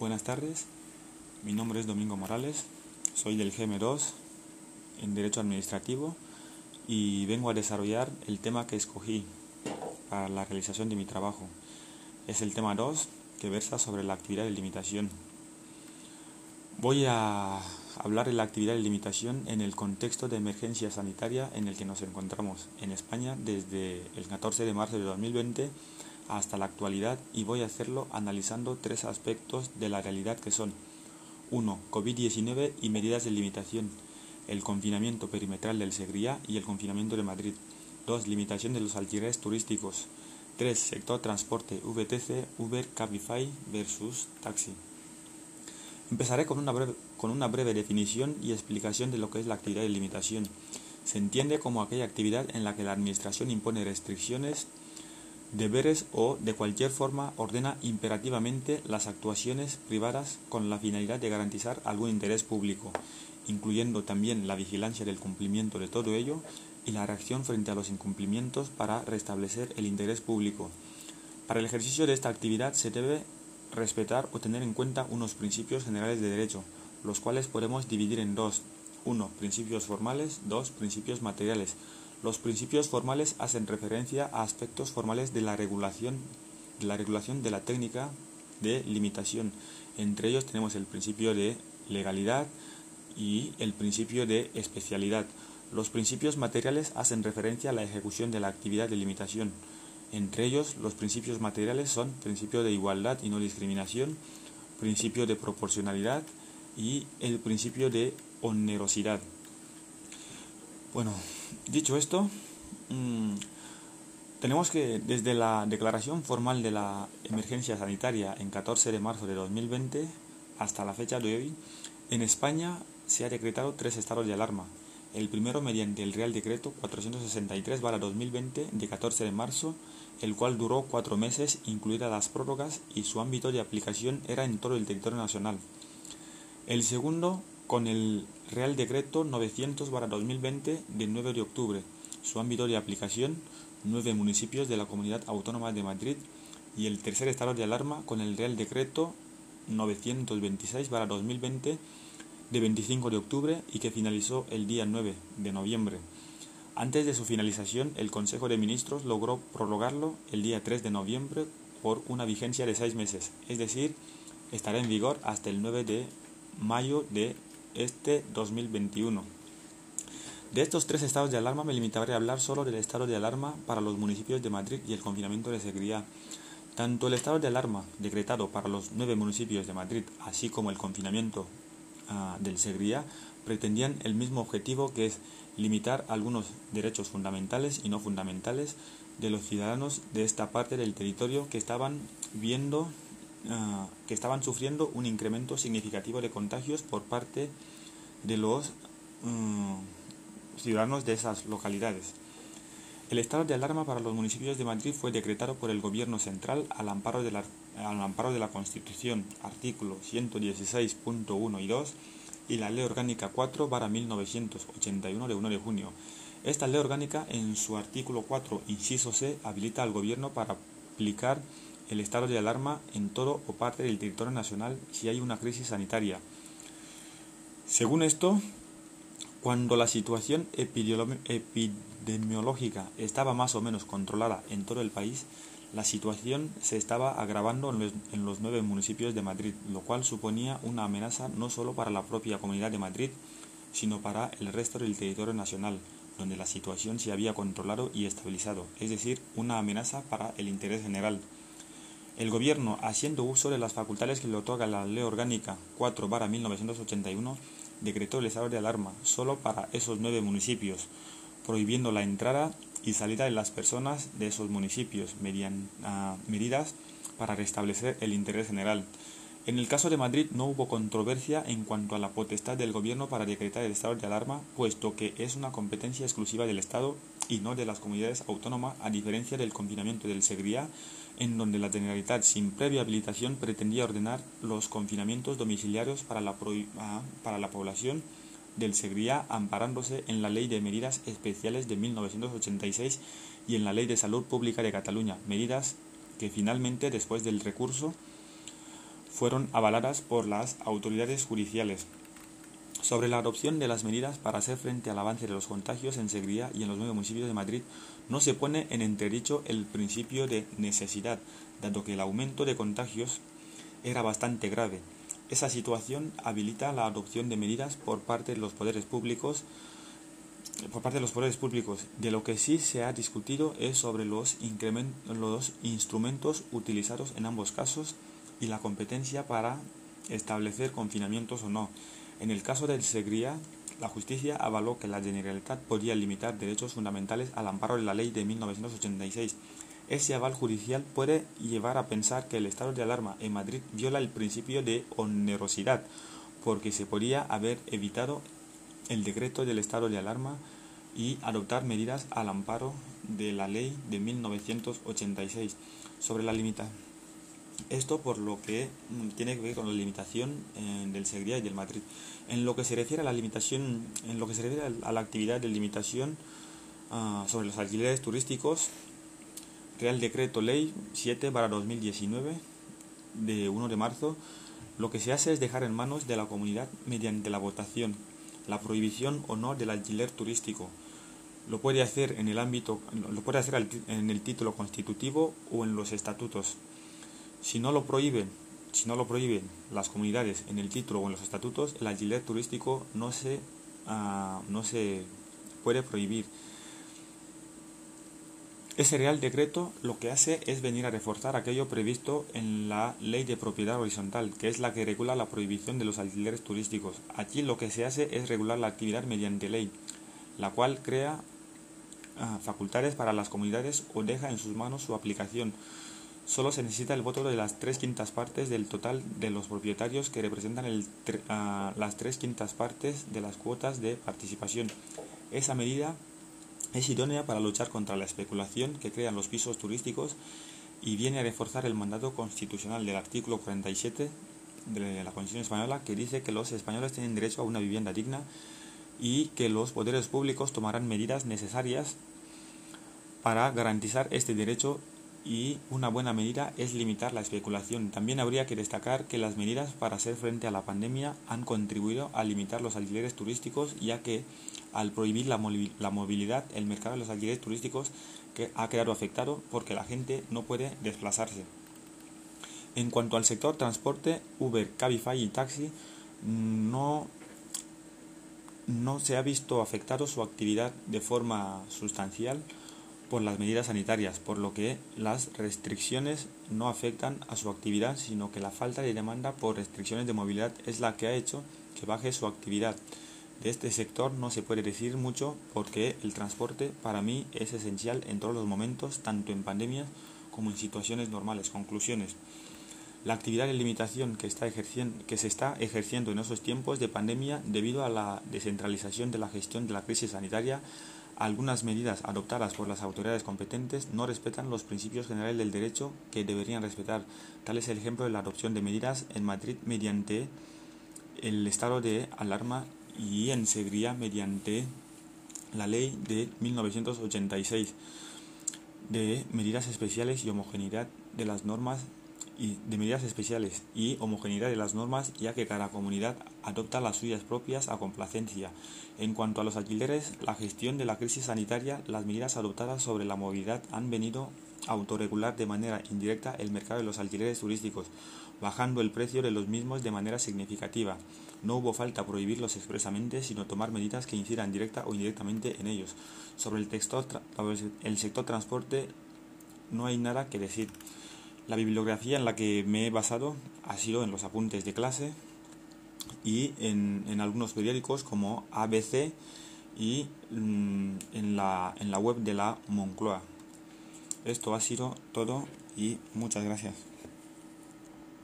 Buenas tardes, mi nombre es Domingo Morales, soy del GM2 en Derecho Administrativo y vengo a desarrollar el tema que escogí para la realización de mi trabajo. Es el tema 2 que versa sobre la actividad de limitación. Voy a hablar de la actividad de limitación en el contexto de emergencia sanitaria en el que nos encontramos en España desde el 14 de marzo de 2020 hasta la actualidad y voy a hacerlo analizando tres aspectos de la realidad que son 1. COVID-19 y medidas de limitación, el confinamiento perimetral del Segría y el confinamiento de Madrid. 2. Limitación de los alquileres turísticos. 3. Sector transporte, VTC, Uber, Cabify versus taxi. Empezaré con una, breve, con una breve definición y explicación de lo que es la actividad de limitación. Se entiende como aquella actividad en la que la Administración impone restricciones, deberes o, de cualquier forma, ordena imperativamente las actuaciones privadas con la finalidad de garantizar algún interés público, incluyendo también la vigilancia del cumplimiento de todo ello y la reacción frente a los incumplimientos para restablecer el interés público. Para el ejercicio de esta actividad se debe respetar o tener en cuenta unos principios generales de derecho, los cuales podemos dividir en dos. Uno, principios formales, dos, principios materiales. Los principios formales hacen referencia a aspectos formales de la regulación, de la regulación de la técnica de limitación. Entre ellos tenemos el principio de legalidad y el principio de especialidad. Los principios materiales hacen referencia a la ejecución de la actividad de limitación. Entre ellos, los principios materiales son principio de igualdad y no discriminación, principio de proporcionalidad y el principio de onerosidad. Bueno, dicho esto, mmm, tenemos que desde la declaración formal de la emergencia sanitaria en 14 de marzo de 2020 hasta la fecha de hoy, en España se ha decretado tres estados de alarma. El primero mediante el Real Decreto 463-2020 de 14 de marzo el cual duró cuatro meses, incluidas las prórrogas, y su ámbito de aplicación era en todo el territorio nacional. El segundo, con el Real Decreto 900-2020 del 9 de octubre, su ámbito de aplicación, nueve municipios de la Comunidad Autónoma de Madrid, y el tercer estado de alarma con el Real Decreto 926-2020 de 25 de octubre y que finalizó el día 9 de noviembre. Antes de su finalización, el Consejo de Ministros logró prorrogarlo el día 3 de noviembre por una vigencia de seis meses, es decir, estará en vigor hasta el 9 de mayo de este 2021. De estos tres estados de alarma me limitaré a hablar solo del estado de alarma para los municipios de Madrid y el confinamiento de seguridad. Tanto el estado de alarma decretado para los nueve municipios de Madrid, así como el confinamiento uh, del Segría, pretendían el mismo objetivo que es limitar algunos derechos fundamentales y no fundamentales de los ciudadanos de esta parte del territorio que estaban viendo uh, que estaban sufriendo un incremento significativo de contagios por parte de los uh, ciudadanos de esas localidades. El estado de alarma para los municipios de Madrid fue decretado por el Gobierno central al amparo de la, al amparo de la Constitución, artículo 116.1 y 2 y la Ley Orgánica 4 para 1981 de 1 de junio. Esta ley orgánica en su artículo 4, inciso C, habilita al Gobierno para aplicar el estado de alarma en todo o parte del territorio nacional si hay una crisis sanitaria. Según esto, cuando la situación epidemiológica estaba más o menos controlada en todo el país, la situación se estaba agravando en los, nueve municipios de Madrid, lo cual suponía una amenaza no solo para la propia Comunidad de Madrid, sino para el resto del territorio nacional, donde la situación se había controlado y estabilizado, es decir, una amenaza para el interés general. El Gobierno, haciendo uso de las facultades que le otorga la Ley Orgánica 4-1981, decretó el estado de alarma solo para esos nueve municipios, prohibiendo la entrada y salida de las personas de esos municipios uh, medidas para restablecer el interés general. En el caso de Madrid no hubo controversia en cuanto a la potestad del Gobierno para decretar el estado de alarma, puesto que es una competencia exclusiva del Estado y no de las comunidades autónomas, a diferencia del confinamiento del Segría, en donde la Generalitat, sin previa habilitación, pretendía ordenar los confinamientos domiciliarios para la, la población del Segría amparándose en la Ley de Medidas Especiales de 1986 y en la Ley de Salud Pública de Cataluña, medidas que finalmente, después del recurso, fueron avaladas por las autoridades judiciales. Sobre la adopción de las medidas para hacer frente al avance de los contagios en Segría y en los nueve municipios de Madrid, no se pone en entredicho el principio de necesidad, dado que el aumento de contagios era bastante grave. Esa situación habilita la adopción de medidas por parte de los poderes públicos por parte de los poderes públicos. De lo que sí se ha discutido es sobre los, los instrumentos utilizados en ambos casos y la competencia para establecer confinamientos o no. En el caso del Segría, la justicia avaló que la Generalitat podía limitar derechos fundamentales al amparo de la ley de 1986. Ese aval judicial puede llevar a pensar que el estado de alarma en Madrid viola el principio de onerosidad, porque se podría haber evitado el decreto del estado de alarma y adoptar medidas al amparo de la ley de 1986 sobre la limitación esto por lo que tiene que ver con la limitación eh, del Segría y del Madrid. En lo que se refiere a la limitación, en lo que se refiere a la actividad de limitación ah, sobre los alquileres turísticos, Real Decreto Ley 7 para 2019 de 1 de marzo, lo que se hace es dejar en manos de la comunidad mediante la votación la prohibición o no del alquiler turístico. Lo puede hacer en el ámbito, lo puede hacer en el título constitutivo o en los estatutos. Si no lo prohíben, si no lo prohíben las comunidades en el título o en los estatutos, el alquiler turístico no se, ah, no se puede prohibir. Ese Real Decreto lo que hace es venir a reforzar aquello previsto en la Ley de Propiedad Horizontal, que es la que regula la prohibición de los alquileres turísticos. Aquí lo que se hace es regular la actividad mediante ley, la cual crea ah, facultades para las comunidades o deja en sus manos su aplicación solo se necesita el voto de las tres quintas partes del total de los propietarios que representan el, las tres quintas partes de las cuotas de participación. Esa medida es idónea para luchar contra la especulación que crean los pisos turísticos y viene a reforzar el mandato constitucional del artículo 47 de la Constitución española que dice que los españoles tienen derecho a una vivienda digna y que los poderes públicos tomarán medidas necesarias para garantizar este derecho y una buena medida es limitar la especulación. También habría que destacar que las medidas para hacer frente a la pandemia han contribuido a limitar los alquileres turísticos, ya que al prohibir la, movilidad, el mercado de los alquileres turísticos ha quedado afectado porque la gente no puede desplazarse. En cuanto al sector transporte, Uber, Cabify y taxi no, no se ha visto afectado su actividad de forma sustancial por las medidas sanitarias, por lo que las restricciones no afectan a su actividad, sino que la falta de demanda por restricciones de movilidad es la que ha hecho que baje su actividad. De este sector no se puede decir mucho porque el transporte para mí es esencial en todos los momentos, tanto en pandemias como en situaciones normales. Conclusiones. La actividad de limitación que, está que se está ejerciendo en esos tiempos de pandemia debido a la descentralización de la gestión de la crisis sanitaria algunas medidas adoptadas por las autoridades competentes no respetan los principios generales del derecho que deberían respetar. Tal es el ejemplo de la adopción de medidas en Madrid mediante el estado de alarma y en Segría mediante la ley de 1986 de medidas especiales y homogeneidad de las normas y de medidas especiales y homogeneidad de las normas, ya que cada comunidad adopta las suyas propias a complacencia. En cuanto a los alquileres, la gestión de la crisis sanitaria, las medidas adoptadas sobre la movilidad han venido a autorregular de manera indirecta el mercado de los alquileres turísticos, bajando el precio de los mismos de manera significativa. No hubo falta prohibirlos expresamente, sino tomar medidas que incidan directa o indirectamente en ellos. Sobre el, texto, el sector transporte no hay nada que decir. La bibliografía en la que me he basado ha sido en los apuntes de clase y en, algunos periódicos como ABC y mm, en, la, en la web de la Moncloa. Esto ha sido todo y muchas gracias.